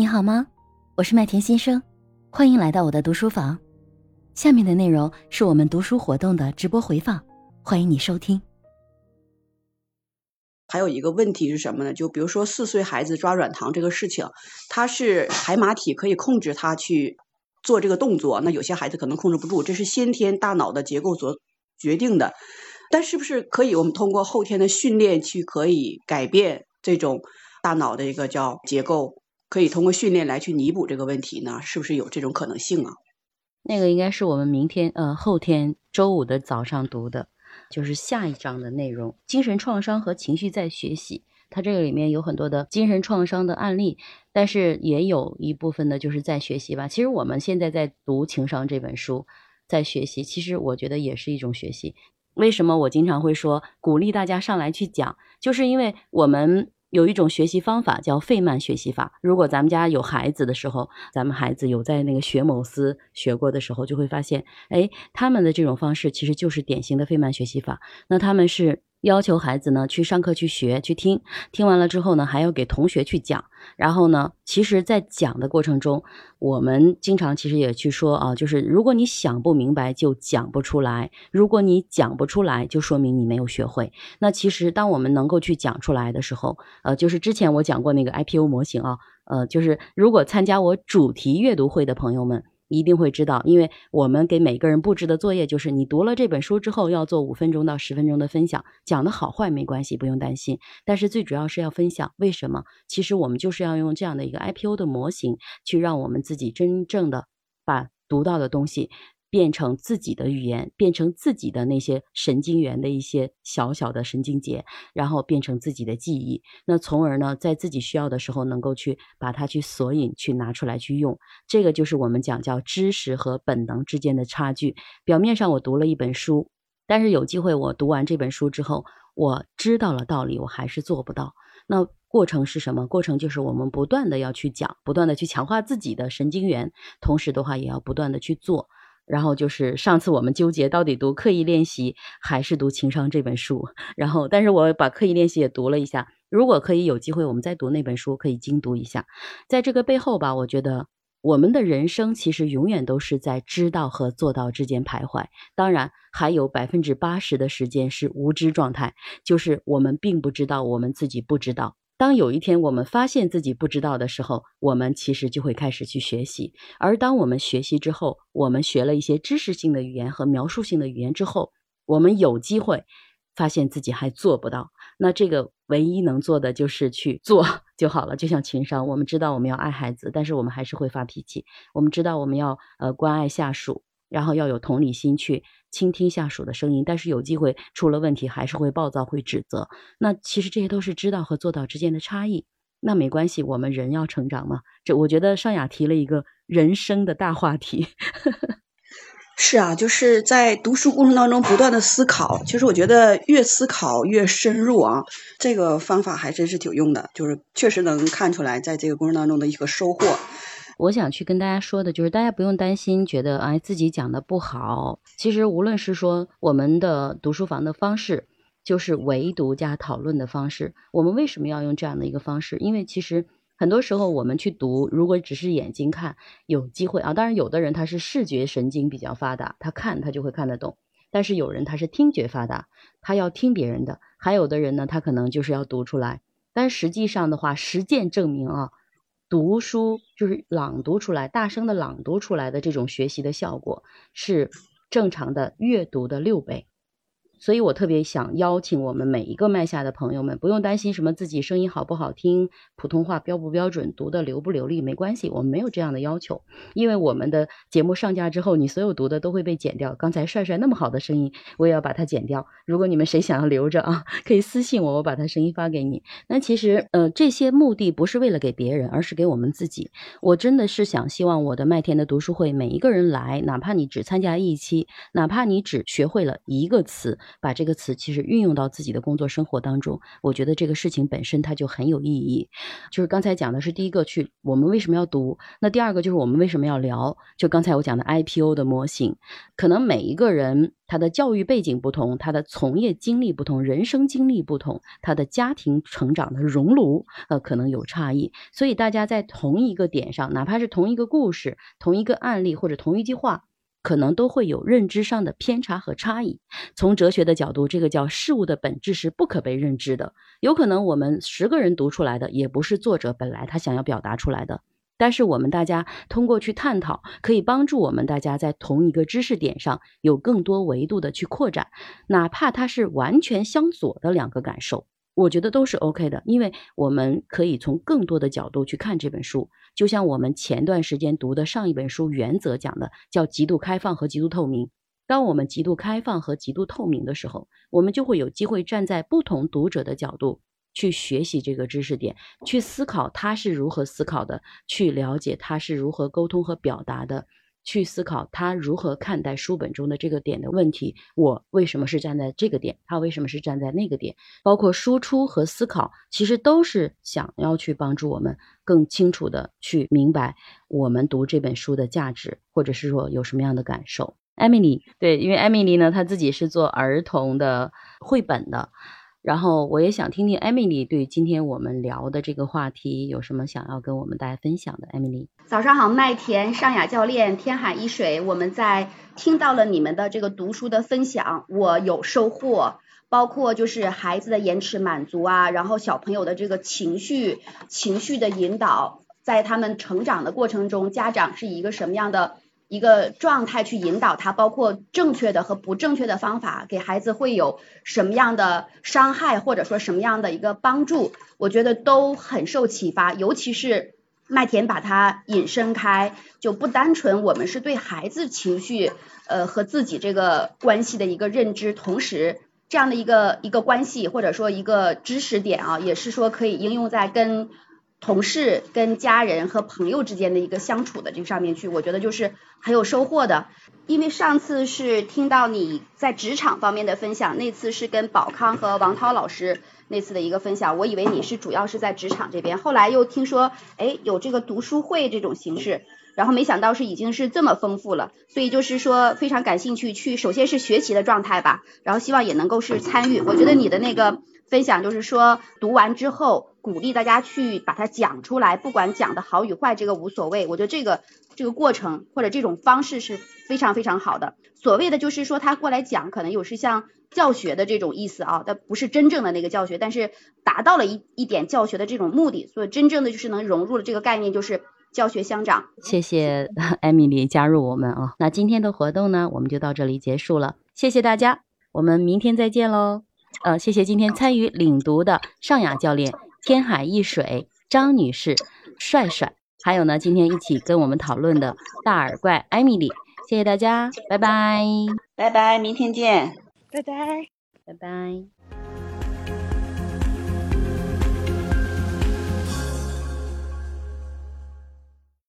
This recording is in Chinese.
你好吗？我是麦田先生，欢迎来到我的读书房。下面的内容是我们读书活动的直播回放，欢迎你收听。还有一个问题是什么呢？就比如说四岁孩子抓软糖这个事情，他是海马体可以控制他去做这个动作，那有些孩子可能控制不住，这是先天大脑的结构所决定的。但是不是可以我们通过后天的训练去可以改变这种大脑的一个叫结构？可以通过训练来去弥补这个问题呢？是不是有这种可能性啊？那个应该是我们明天呃后天周五的早上读的，就是下一章的内容：精神创伤和情绪在学习。它这个里面有很多的精神创伤的案例，但是也有一部分的就是在学习吧。其实我们现在在读《情商》这本书，在学习，其实我觉得也是一种学习。为什么我经常会说鼓励大家上来去讲？就是因为我们。有一种学习方法叫费曼学习法。如果咱们家有孩子的时候，咱们孩子有在那个学某思学过的时候，就会发现，哎，他们的这种方式其实就是典型的费曼学习法。那他们是。要求孩子呢去上课去学去听，听完了之后呢还要给同学去讲。然后呢，其实，在讲的过程中，我们经常其实也去说啊，就是如果你想不明白就讲不出来，如果你讲不出来，就说明你没有学会。那其实当我们能够去讲出来的时候，呃，就是之前我讲过那个 IPO 模型啊，呃，就是如果参加我主题阅读会的朋友们。一定会知道，因为我们给每个人布置的作业就是，你读了这本书之后要做五分钟到十分钟的分享，讲的好坏没关系，不用担心。但是最主要是要分享，为什么？其实我们就是要用这样的一个 IPO 的模型，去让我们自己真正的把读到的东西。变成自己的语言，变成自己的那些神经元的一些小小的神经节，然后变成自己的记忆。那从而呢，在自己需要的时候，能够去把它去索引，去拿出来去用。这个就是我们讲叫知识和本能之间的差距。表面上我读了一本书，但是有机会我读完这本书之后，我知道了道理，我还是做不到。那过程是什么？过程就是我们不断的要去讲，不断的去强化自己的神经元，同时的话也要不断的去做。然后就是上次我们纠结到底读刻意练习还是读情商这本书，然后但是我把刻意练习也读了一下，如果可以有机会我们再读那本书，可以精读一下。在这个背后吧，我觉得我们的人生其实永远都是在知道和做到之间徘徊，当然还有百分之八十的时间是无知状态，就是我们并不知道我们自己不知道。当有一天我们发现自己不知道的时候，我们其实就会开始去学习。而当我们学习之后，我们学了一些知识性的语言和描述性的语言之后，我们有机会发现自己还做不到。那这个唯一能做的就是去做 就好了。就像情商，我们知道我们要爱孩子，但是我们还是会发脾气。我们知道我们要呃关爱下属。然后要有同理心去倾听下属的声音，但是有机会出了问题还是会暴躁、会指责。那其实这些都是知道和做到之间的差异。那没关系，我们人要成长嘛。这我觉得尚雅提了一个人生的大话题。是啊，就是在读书过程当中不断的思考。其实我觉得越思考越深入啊，这个方法还真是挺用的，就是确实能看出来在这个过程当中的一个收获。我想去跟大家说的，就是大家不用担心，觉得哎自己讲的不好。其实无论是说我们的读书房的方式，就是唯读加讨论的方式。我们为什么要用这样的一个方式？因为其实很多时候我们去读，如果只是眼睛看，有机会啊。当然，有的人他是视觉神经比较发达，他看他就会看得懂；但是有人他是听觉发达，他要听别人的；还有的人呢，他可能就是要读出来。但实际上的话，实践证明啊。读书就是朗读出来，大声的朗读出来的这种学习的效果是正常的阅读的六倍。所以我特别想邀请我们每一个麦下的朋友们，不用担心什么自己声音好不好听，普通话标不标准，读的流不流利，没关系，我们没有这样的要求。因为我们的节目上架之后，你所有读的都会被剪掉。刚才帅帅那么好的声音，我也要把它剪掉。如果你们谁想要留着啊，可以私信我，我把他声音发给你。那其实呃，这些目的不是为了给别人，而是给我们自己。我真的是想希望我的麦田的读书会每一个人来，哪怕你只参加一期，哪怕你只学会了一个词。把这个词其实运用到自己的工作生活当中，我觉得这个事情本身它就很有意义。就是刚才讲的是第一个，去我们为什么要读？那第二个就是我们为什么要聊？就刚才我讲的 IPO 的模型，可能每一个人他的教育背景不同，他的从业经历不同，人生经历不同，他的家庭成长的熔炉呃可能有差异，所以大家在同一个点上，哪怕是同一个故事、同一个案例或者同一句话。可能都会有认知上的偏差和差异。从哲学的角度，这个叫事物的本质是不可被认知的。有可能我们十个人读出来的，也不是作者本来他想要表达出来的。但是我们大家通过去探讨，可以帮助我们大家在同一个知识点上有更多维度的去扩展，哪怕它是完全相左的两个感受。我觉得都是 OK 的，因为我们可以从更多的角度去看这本书。就像我们前段时间读的上一本书《原则》讲的，叫极度开放和极度透明。当我们极度开放和极度透明的时候，我们就会有机会站在不同读者的角度去学习这个知识点，去思考他是如何思考的，去了解他是如何沟通和表达的。去思考他如何看待书本中的这个点的问题，我为什么是站在这个点，他为什么是站在那个点？包括输出和思考，其实都是想要去帮助我们更清楚的去明白我们读这本书的价值，或者是说有什么样的感受。艾米丽，对，因为艾米丽呢，她自己是做儿童的绘本的。然后我也想听听 Emily 对今天我们聊的这个话题有什么想要跟我们大家分享的。Emily，早上好，麦田尚雅教练，天海一水，我们在听到了你们的这个读书的分享，我有收获，包括就是孩子的延迟满足啊，然后小朋友的这个情绪情绪的引导，在他们成长的过程中，家长是一个什么样的？一个状态去引导他，包括正确的和不正确的方法，给孩子会有什么样的伤害，或者说什么样的一个帮助，我觉得都很受启发。尤其是麦田把它引申开，就不单纯我们是对孩子情绪呃和自己这个关系的一个认知，同时这样的一个一个关系或者说一个知识点啊，也是说可以应用在跟。同事跟家人和朋友之间的一个相处的这个上面去，我觉得就是很有收获的。因为上次是听到你在职场方面的分享，那次是跟宝康和王涛老师那次的一个分享，我以为你是主要是在职场这边，后来又听说，哎，有这个读书会这种形式，然后没想到是已经是这么丰富了，所以就是说非常感兴趣去，首先是学习的状态吧，然后希望也能够是参与。我觉得你的那个分享就是说读完之后。鼓励大家去把它讲出来，不管讲的好与坏，这个无所谓。我觉得这个这个过程或者这种方式是非常非常好的。所谓的就是说他过来讲，可能有是像教学的这种意思啊，但不是真正的那个教学，但是达到了一一点教学的这种目的。所以真正的就是能融入了这个概念，就是教学乡长。谢谢艾米丽加入我们啊，那今天的活动呢，我们就到这里结束了。谢谢大家，我们明天再见喽。呃，谢谢今天参与领读的尚雅教练。天海一水，张女士，帅帅，还有呢，今天一起跟我们讨论的大耳怪艾米丽，谢谢大家，拜拜，拜拜，明天见，拜拜，拜拜。